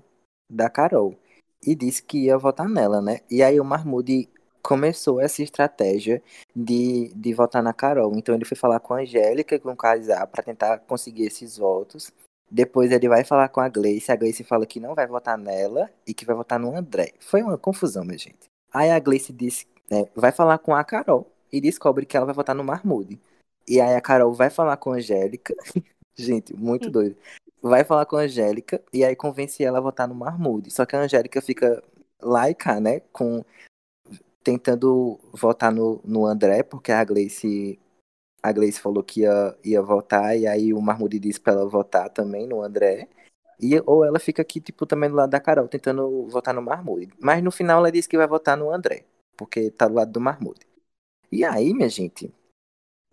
da Carol. E disse que ia votar nela, né? E aí o Mahmoud começou essa estratégia de, de votar na Carol. Então ele foi falar com a Angélica e com o Kaysar para tentar conseguir esses votos. Depois ele vai falar com a Gleice. A Gleice fala que não vai votar nela e que vai votar no André. Foi uma confusão, minha gente. Aí a Gleice disse, né, vai falar com a Carol e descobre que ela vai votar no Mahmoud. E aí a Carol vai falar com a Angélica. Gente, muito doido. Vai falar com a Angélica e aí convence ela a votar no Mahmoud. Só que a Angélica fica lá e cá, né? Com, tentando votar no, no André, porque a Gleice, a Gleice falou que ia, ia votar, e aí o Mahmoud disse pra ela votar também no André. E, ou ela fica aqui, tipo, também do lado da Carol, tentando votar no Mahmoud. Mas no final ela disse que vai votar no André, porque tá do lado do Mahmoud. E aí, minha gente,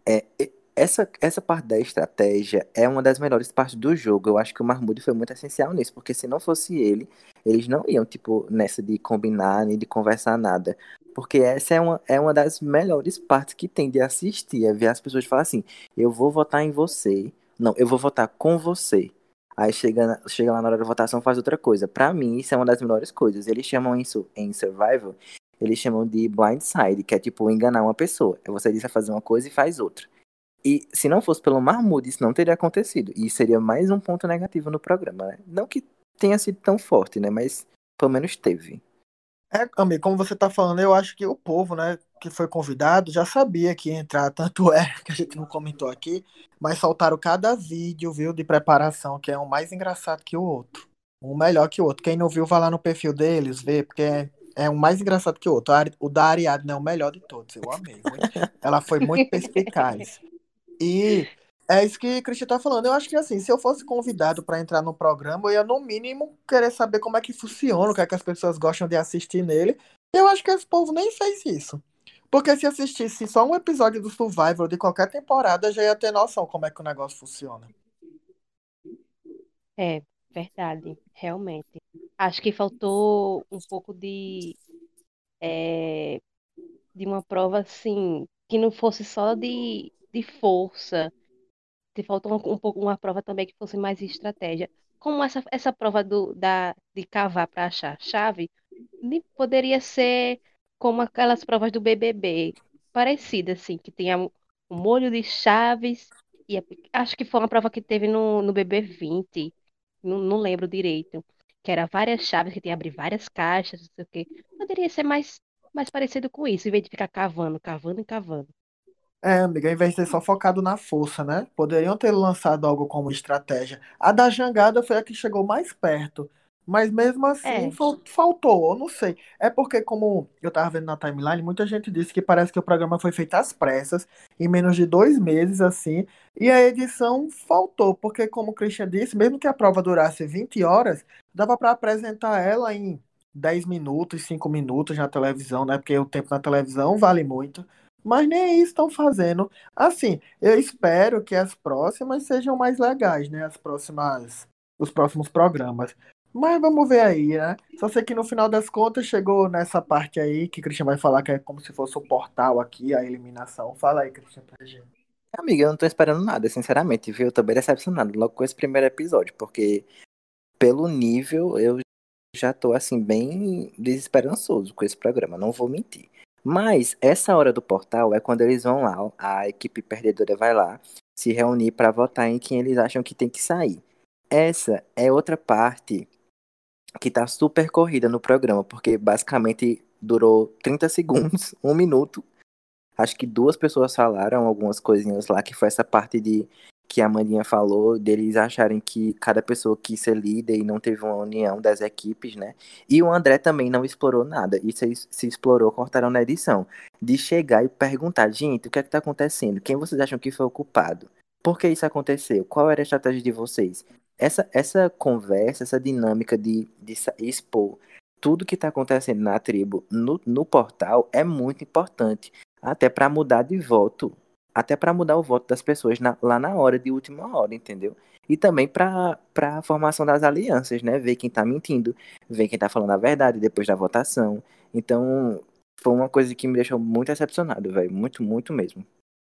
é, essa, essa parte da estratégia é uma das melhores partes do jogo. Eu acho que o Mahmoud foi muito essencial nisso, porque se não fosse ele, eles não iam, tipo, nessa de combinar nem de conversar nada. Porque essa é uma, é uma das melhores partes que tem de assistir, é ver as pessoas falar assim, eu vou votar em você. Não, eu vou votar com você. Aí chega, chega lá na hora da votação faz outra coisa. Pra mim, isso é uma das melhores coisas. Eles chamam isso em Survival, eles chamam de blindside, que é tipo enganar uma pessoa. É você diz a fazer uma coisa e faz outra. E se não fosse pelo Mahmoud, isso não teria acontecido. E seria mais um ponto negativo no programa, né? Não que tenha sido tão forte, né? Mas pelo menos teve. É, amigo, como você tá falando, eu acho que o povo, né, que foi convidado, já sabia que ia entrar, tanto é que a gente não comentou aqui, mas soltaram cada vídeo, viu, de preparação, que é um mais engraçado que o outro. Um melhor que o outro. Quem não viu, vai lá no perfil deles, vê, porque é, é um mais engraçado que o outro. A O da Ariadne é o melhor de todos, eu amei. Ela foi muito perspicaz. E é isso que o Cristian tá falando. Eu acho que assim, se eu fosse convidado para entrar no programa, eu ia no mínimo querer saber como é que funciona, o que é que as pessoas gostam de assistir nele. Eu acho que esse povo nem fez isso. Porque se assistisse só um episódio do Survivor de qualquer temporada, já ia ter noção como é que o negócio funciona. É, verdade, realmente. Acho que faltou um pouco de, é, de uma prova assim, que não fosse só de, de força, que faltou um, um pouco uma prova também que fosse mais estratégia. Como essa, essa prova do, da, de cavar para achar chave, poderia ser como aquelas provas do BBB, parecida assim, que tinha um, molho de chaves, e acho que foi uma prova que teve no, no BB20, não, não lembro direito, que era várias chaves, que tinha que abrir várias caixas, não sei o quê. Poderia ser mais, mais parecido com isso, em vez de ficar cavando, cavando e cavando. É, amiga, ao invés de ser só focado na força, né? Poderiam ter lançado algo como estratégia. A da jangada foi a que chegou mais perto. Mas mesmo assim, É. fal- faltou, eu não sei. É porque, como eu tava vendo na timeline, muita gente disse que parece que o programa foi feito às pressas, em menos de dois meses, assim, e a edição faltou, porque, como o Christian disse, mesmo que a prova durasse 20 horas, dava para apresentar ela em 10 minutos, 5 minutos na televisão, né? Porque o tempo na televisão vale muito. Mas nem isso estão fazendo. Assim, eu espero que as próximas sejam mais legais, né? As próximas, os próximos programas. Mas vamos ver aí, né? Só sei que no final das contas chegou nessa parte aí que Christian vai falar que é como se fosse o portal aqui, a eliminação. Fala aí, Christian, pra gente. Amiga, eu não tô esperando nada, sinceramente, viu? Eu tô bem decepcionado logo com esse primeiro episódio, porque pelo nível eu já tô assim bem desesperançoso com esse programa, não vou mentir. Mas essa hora do portal é quando eles vão lá, a equipe perdedora vai lá se reunir para votar em quem eles acham que tem que sair. Essa é outra parte que tá super corrida no programa, porque basicamente durou 30 segundos, um minuto. Acho que duas pessoas falaram algumas coisinhas lá, que foi essa parte de que a Mandinha falou, deles acharem que cada pessoa quis ser líder e não teve uma união das equipes, né? E o André também não explorou nada. Isso se explorou, cortaram na edição. De chegar e perguntar, gente, o que é que tá acontecendo? Quem vocês acham que foi o culpado? Por que isso aconteceu? Qual era a estratégia de vocês? Essa, essa conversa, essa dinâmica de, de expor tudo que está acontecendo na tribo no, no portal é muito importante. Até para mudar de voto. Até para mudar o voto das pessoas na, lá na hora, de última hora, entendeu? E também para a formação das alianças, né? Ver quem está mentindo, ver quem está falando a verdade depois da votação. Então, foi uma coisa que me deixou muito decepcionado, velho. Muito, muito mesmo.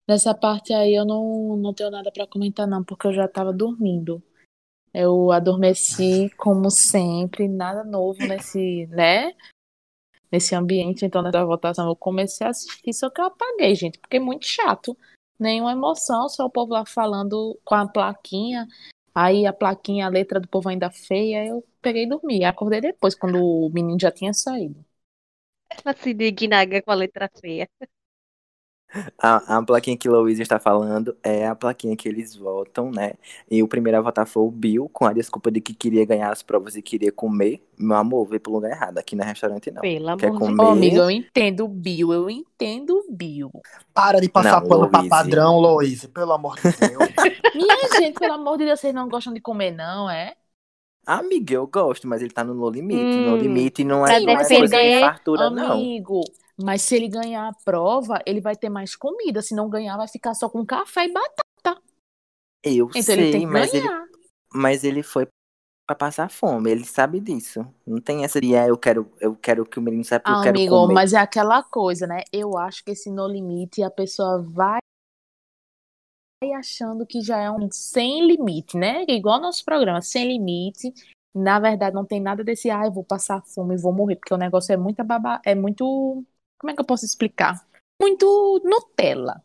Nessa parte aí eu não, não tenho nada para comentar, não, porque eu já estava dormindo. Eu adormeci como sempre, nada novo nesse, né? Nesse ambiente, então, nessa votação, eu comecei a assistir, só que eu apaguei, gente, porque é muito chato. Nenhuma emoção, só o povo lá falando com a plaquinha. Aí a plaquinha, a letra do povo ainda feia, eu peguei e dormi. Acordei depois, quando o menino já tinha saído. Ela se digna com a letra feia. A, a plaquinha que Louise está falando é a plaquinha que eles votam, né? E o primeiro a votar foi o Bill, com a desculpa de que queria ganhar as provas e queria comer. Meu amor, veio pro lugar errado. Aqui no restaurante não. Pelo Quer amor de comer? Ô, amigo, eu entendo o Bill, eu entendo o Bill. Para de passar Não, pano pra Louise. padrão, Loise, pelo amor de Deus. Minha gente, pelo amor de Deus, vocês não gostam de comer, não, é? Amiga, eu gosto, mas ele tá no No Limite. Hum, no Limite não pra é, não é coisa de fartura, não. Amigo, mas se ele ganhar a prova, ele vai ter mais comida. Se não ganhar, vai ficar só com café e batata. Eu Então sei, ele tem que mas ele, mas ele foi pra passar fome. Ele sabe disso. Não tem essa de, ah, eu quero, eu quero que o menino saiba que eu Ah, quero amigo, comer. mas é aquela coisa, né? Eu acho que esse no limite a pessoa vai achando que já é um sem limite, né? Igual nosso programa, sem limite. Na verdade, não tem nada desse, ah, eu vou passar fome e vou morrer, porque o negócio é muito baba... é muito, como é que eu posso explicar? Muito Nutella.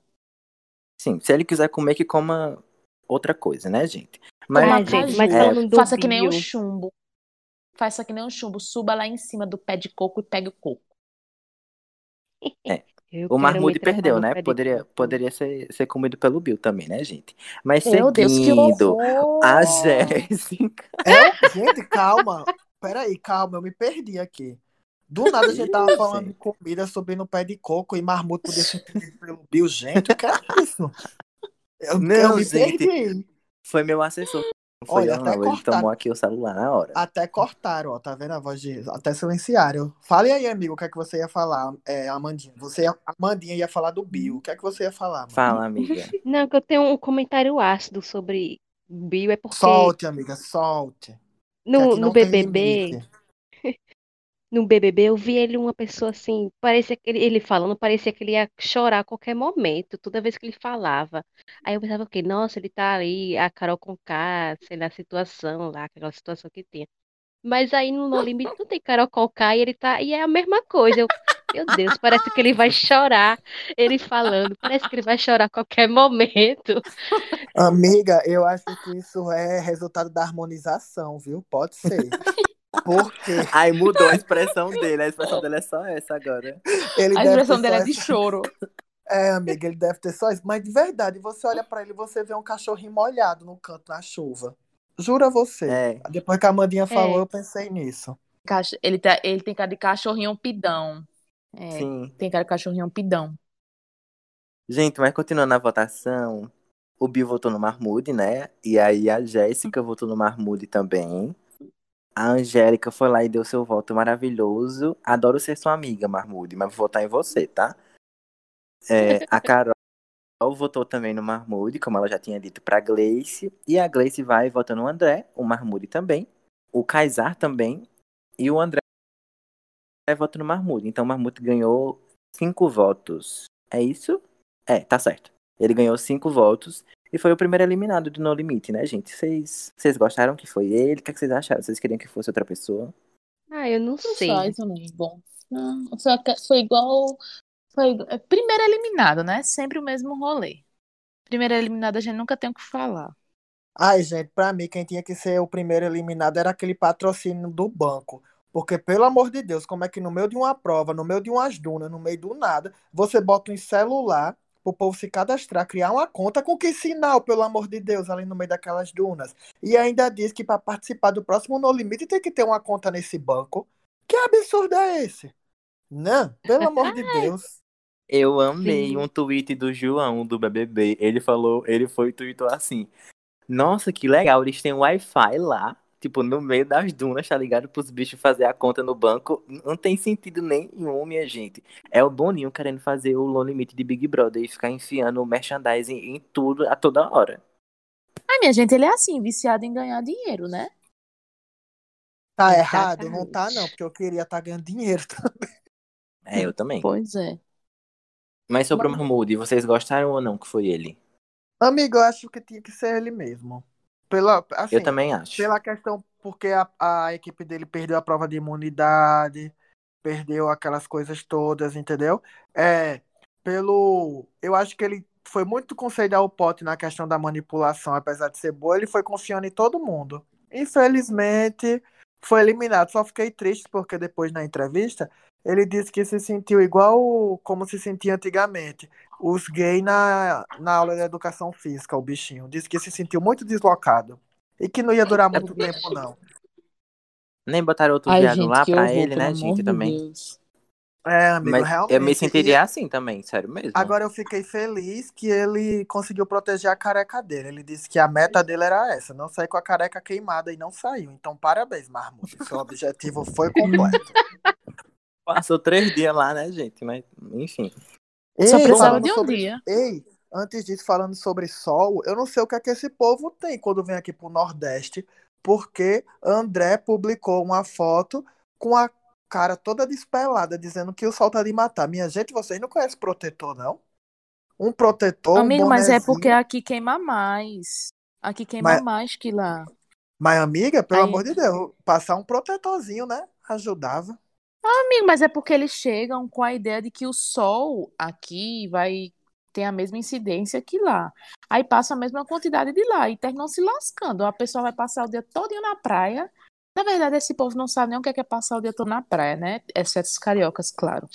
Sim, se ele quiser comer, que coma outra coisa, né, gente? Coma Ah, Mas, gente, mas caju. falando do Faça que nem um chumbo. Faça que nem um chumbo. Suba lá em cima do pé de coco e pegue o coco. Eu o Marmude perdeu, né? Poderia, poderia ser, ser comido pelo Bill também, né, gente? Mas Meu Deus, que seguindo, horror! a Jéssica. É, gente, calma. Peraí, calma, eu me perdi aqui. Do nada a gente tava falando de comida, subindo no pé de coco e marmuto podia ser pelo Bill. Gente, o que é isso? Eu, Não, eu me gente. perdi. Foi meu assessor. Não foi Olha, até não. Ele tomou aqui o celular na hora. Até cortaram, ó. Tá vendo a voz de. Até silenciaram. Fale aí, amigo, o que é que você ia falar, é, Amandinha. Você, ia- a Amandinha ia falar do Bill. O que é que você ia falar, mano? Fala, amiga. Não, que eu tenho um comentário ácido sobre Bill, é porque Solte, amiga, solte. No, no BBB, limite. No BBB eu vi ele uma pessoa assim, parecia que ele, ele falando, parecia que ele ia chorar a qualquer momento, toda vez que ele falava. Aí eu pensava, ok, nossa, ele tá ali, a Carol Conká, sei lá, a situação lá, aquela situação que tinha. Mas aí no No Limite não tem Carol Conká e ele tá, e é a mesma coisa. Eu, meu Deus, parece que ele vai chorar, ele falando, parece que ele vai chorar a qualquer momento. Amiga, eu acho que isso é resultado da harmonização, viu? Pode ser. Porque Aí mudou a expressão dele. A expressão dele é só essa agora. ele A deve expressão dele é de essa- choro. É, amiga, ele deve ter só isso. Mas de verdade, você olha pra ele e você vê um cachorrinho molhado no canto na chuva. Jura você. É. Depois que a Amandinha falou, É. eu pensei nisso. Ele, tá, ele tem cara de cachorrinho pidão. É, Sim. tem cara de cachorrinho pidão. Gente, mas continuando a votação, o Bill votou no Marmude, né? E aí a Jéssica votou no Marmude também. A Angélica foi lá e deu seu voto maravilhoso. Adoro ser sua amiga, Marmude, mas vou votar em você, tá? É, a Carol votou também no Marmude, como ela já tinha dito pra Gleice. E a Gleice vai e vota no André, o Marmude também. O Kaysar também. E o André vota no Marmude. Então o Marmude ganhou cinco votos. É isso? É, tá certo. Ele ganhou cinco votos e foi o primeiro eliminado do No Limite, né, gente? Vocês vocês gostaram que foi ele? O que, é que vocês acharam? Vocês queriam que fosse outra pessoa? Ah, eu não Não sei. só isso mesmo. Bom, não, foi, foi igual. Foi igual- é, primeiro eliminado, né? Sempre o mesmo rolê. Primeira eliminada a gente nunca tem o que falar. Ai, gente, pra mim, quem tinha que ser o primeiro eliminado era aquele patrocínio do banco. Porque, pelo amor de Deus, como é que no meio de uma prova, no meio de umas dunas, no meio do nada, você bota um celular pro povo se cadastrar, criar uma conta com que sinal, pelo amor de Deus, ali no meio daquelas dunas. E ainda diz que para participar do próximo No Limite tem que ter uma conta nesse banco. Que absurdo é esse? Não, pelo amor de Deus. Eu amei Sim. um tweet do João, do BBB. Ele falou, ele foi e tweetou assim: Nossa, que legal, eles têm Wi-Fi lá, tipo, no meio das dunas, tá ligado? Pros bichos fazer a conta no banco. Não tem sentido nenhum, minha gente. É o Boninho querendo fazer o low limit de Big Brother e ficar enfiando o merchandising em tudo a toda hora. Ai, minha gente, ele é assim, viciado em ganhar dinheiro, né? Tá errado? Não tá, não, porque eu queria estar ganhando dinheiro. É, eu também. Pois é. Mas sobre o Mahmoud, vocês gostaram ou não que foi ele? Amigo, eu acho que tinha que ser ele mesmo. Pela, assim, Eu também acho. pela questão, porque a, a equipe dele perdeu a prova de imunidade, perdeu aquelas coisas todas, entendeu? É, pelo. Eu acho que ele foi muito conceder ao pote na questão da manipulação, apesar de ser boa, ele foi confiando em todo mundo. Infelizmente, foi eliminado. Só fiquei triste porque depois na entrevista ele disse que se sentiu igual como se sentia antigamente. Os gays na, na aula de educação física, o bichinho. Disse que se sentiu muito deslocado. E que não ia durar muito tempo, não. Nem botaram outro Ai, viado gente, lá pra ele, né, gente, também. Deus. É, amigo, Mas realmente. eu me sentiria E assim também, sério mesmo. agora eu fiquei feliz que ele conseguiu proteger a careca dele. Ele disse que a meta dele era essa, não sair com a careca queimada e não saiu. Então, parabéns, Marmudo. Seu objetivo foi completo. Passou três dias lá, né, gente? Mas, enfim. Só Ei, precisava falando de um sobre- dia. Ei, antes disso, falando sobre sol, eu não sei o que é que esse povo tem quando vem aqui pro Nordeste, porque André publicou uma foto com a cara toda despelada, dizendo que o sol tá de matar. Minha gente, vocês não conhecem protetor, não? Um protetor, Amigo, um mas é porque aqui queima mais. Aqui queima Mas- mais que lá. Mas, amiga, pelo Aí- amor de Deus, passar um protetorzinho, né? Ajudava. Amigo, mas é porque eles chegam com a ideia de que o sol aqui vai ter a mesma incidência que lá. Aí passa a mesma quantidade de lá e terminam se lascando. A pessoa vai passar o dia todinho na praia. Na verdade, esse povo não sabe nem o que é que é passar o dia todo na praia, né? Exceto os cariocas, claro.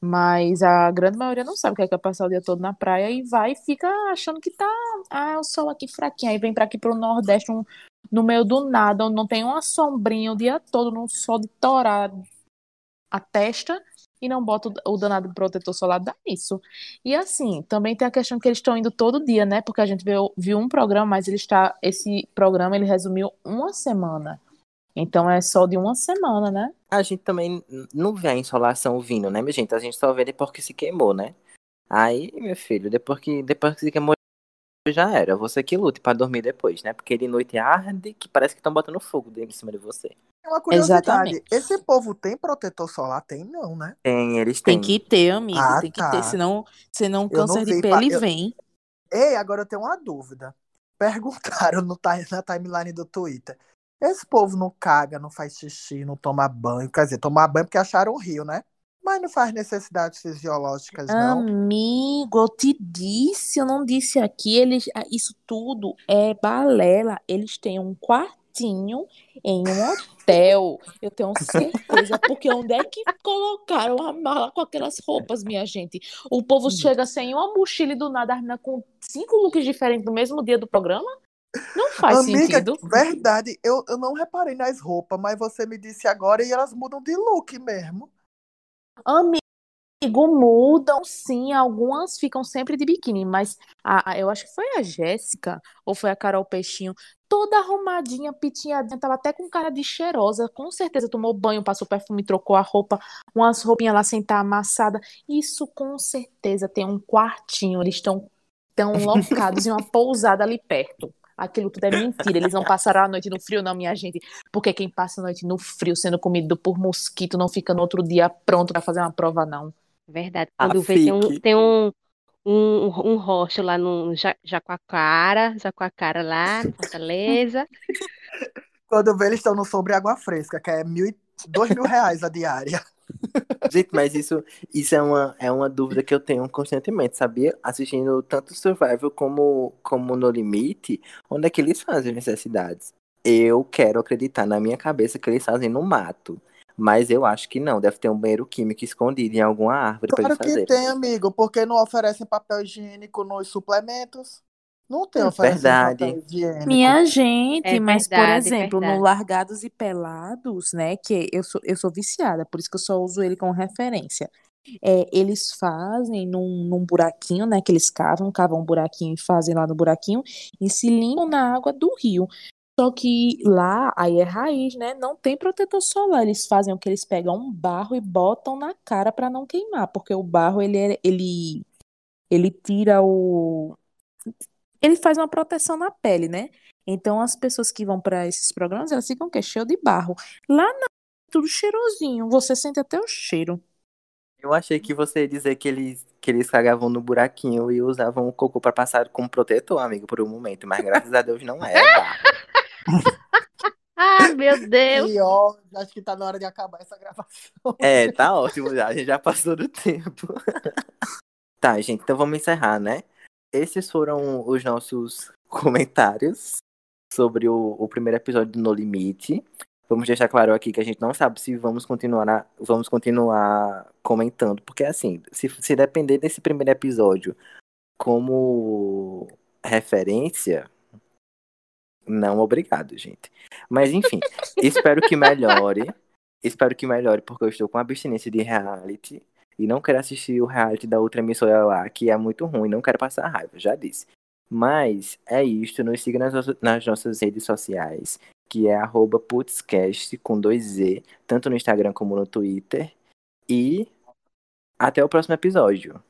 Mas a grande maioria não sabe o que é que é passar o dia todo na praia e vai e fica achando que tá. Ah, o sol aqui fraquinho. Aí vem pra aqui pro Nordeste, um- no meio do nada, onde não tem uma sombrinha o dia todo, num sol de torar a testa e não bota o danado protetor solar, dá isso. E assim, também tem a questão que eles estão indo todo dia, né? Porque a gente viu, viu um programa, mas ele está. Esse programa ele resumiu uma semana. Então é só de uma semana, né? A gente também não vê a insolação vindo, né, minha gente? A gente só vê depois que se queimou, né? Aí, meu filho, depois que, depois que se queimou, já era. Você que lute pra dormir depois, né? Porque de noite arde que parece que estão botando fogo dentro em cima de você. É uma curiosidade. Exatamente. Esse povo tem protetor solar? Tem não, né? Tem, eles Tem têm. que ter, amigo. Ah, tem que tá. ter, senão, senão o câncer de pele pa- eu- vem. Ei, agora eu tenho uma dúvida. Perguntaram no, na timeline do Twitter. Esse povo não caga, não faz xixi, não toma banho. Quer dizer, tomar banho porque acharam um rio, né? Mas não faz necessidades fisiológicas, não. Amigo, eu te disse, eu não disse aqui, eles, ah, isso tudo é balela. Eles têm um quartinho em um hotel. Eu tenho certeza, porque onde é que colocaram a mala com aquelas roupas, minha gente? O povo chega sem uma mochila e do nada a menina com cinco looks diferentes no mesmo dia do programa? Não faz Amiga, sentido. verdade, eu, eu não reparei nas roupas, mas você me disse agora e elas mudam de look mesmo. Amigo, mudam sim, algumas ficam sempre de biquíni, mas a, a- eu acho que foi a Jéssica ou foi a Carol Peixinho, toda arrumadinha, pitinhadinha, tava até com cara de cheirosa, com certeza tomou banho, passou perfume, trocou a roupa, umas roupinhas lá sem estar amassada. Isso com certeza tem um quartinho, eles estão tão locados em uma pousada ali perto. Aquilo tudo é mentira. Eles não passaram a noite no frio, não, minha gente. Porque quem passa a noite no frio sendo comido por mosquito não fica no outro dia pronto pra fazer uma prova, não. Verdade. Ah, Quando vê, tem um, tem um, um, um hostel lá no Jacuacara, Jacuacara lá, Fortaleza. Quando vê, eles estão no sobre água fresca, que é mil dois mil reais a diária. Gente, mas isso, isso é, uma, é uma dúvida que eu tenho constantemente, sabia? Assistindo tanto Survival como, como No Limite, onde é que eles fazem necessidades? Eu quero acreditar na minha cabeça que eles fazem no mato. Mas eu acho que não, deve ter um banheiro químico escondido em alguma árvore para Claro que tem, amigo, porque não oferecem papel higiênico nos suplementos. Não tem Verdade. papel higiênico. Minha gente, É mas por verdade, exemplo, no verdade. Largados e Pelados, né, que eu sou, eu sou viciada, por isso que eu só uso ele como referência. É, eles fazem num, num buraquinho, né, que eles cavam, cavam um buraquinho e fazem lá no buraquinho e se limpam na água do rio. Só que lá, aí é raiz, né, não tem protetor solar. Eles fazem o que eles pegam um barro e botam na cara para não queimar, porque o barro ele, é- ele, ele tira o ele faz uma proteção na pele, né? Então as pessoas que vão para esses programas, elas ficam o quê? Cheio de barro. Lá não, tudo cheirosinho, você sente até o cheiro. Eu achei que você ia dizer que eles, que eles cagavam no buraquinho e usavam o cocô para passar como protetor, amigo, por um momento. Mas graças a Deus não é. barro. Ah, meu Deus! E ó, acho que tá na hora de acabar essa gravação. É, tá ótimo já. A gente já passou do tempo. tá, gente, então vamos encerrar, né? Esses foram os nossos comentários sobre o, o primeiro episódio do No Limite. Vamos deixar claro aqui que a gente não sabe se vamos continuar, na- vamos continuar comentando, porque assim, se, se depender desse primeiro episódio como referência, não obrigado, gente. Mas enfim, espero que melhore. Espero que melhore, porque eu estou com abstinência de reality e não quero assistir o reality da outra emissora lá, que é muito ruim, não quero passar raiva, já disse. Mas é isto, nos siga nas, nossas- nas nossas redes sociais, que é arroba putscast com dois Z, tanto no Instagram como no Twitter. E até o próximo episódio.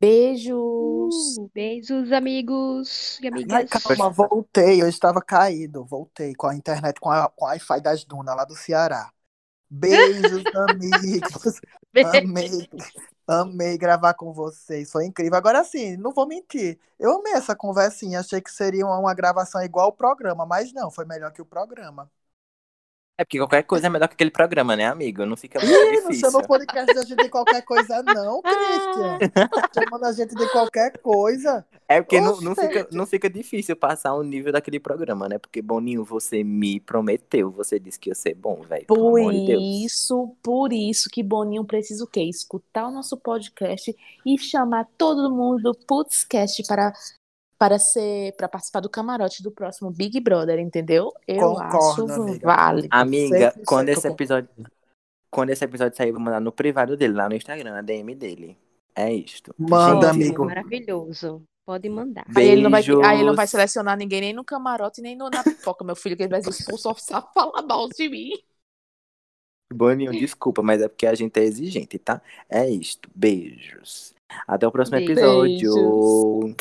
Beijos. Uh, beijos, amigos e Ai, amigas. calma, voltei. Eu estava caído. Voltei com a internet, com a, com a Wi-Fi das Dunas lá do Ceará. Beijos, amigos. Amei. Amei gravar com vocês. Foi incrível. Agora sim, não vou mentir. Eu amei essa conversinha. Achei que seria uma, uma gravação igual ao programa, mas não, foi melhor que o programa. É porque qualquer coisa é melhor que aquele programa, né, amigo? Não fica muito Ih, não difícil. chama o podcast da gente de qualquer coisa, não, Christian. Chamando a gente de qualquer coisa. É porque não, não, fica, não fica difícil passar o nível daquele programa, né? Porque, Boninho, você me prometeu, você disse que ia ser bom, velho. Pelo Por amor de Deus. isso, por isso que Boninho precisa o quê? Escutar o nosso podcast e chamar todo mundo do Putzcast para para ser para participar do camarote do próximo Big Brother, entendeu? Eu Concordo, acho amiga. válido. Amiga, 100% quando esse episódio. Quando esse episódio sair, eu vou mandar no privado dele, lá no Instagram, na DM dele. É isto. Manda, Gente, amigo. Maravilhoso. Pode mandar. Aí ele, não vai, aí ele não vai selecionar ninguém nem no camarote, nem no, na pipoca, meu filho, que ele vai expulsar só falar mal de mim. Boninho, desculpa, mas é porque a gente é exigente, tá? É isto. Beijos. Até o próximo Beijos. episódio.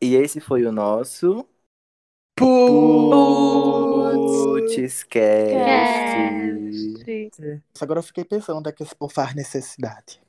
E esse foi o nosso. Putzcast. Cast. Agora eu fiquei pensando onde é que esse povo faz necessidade.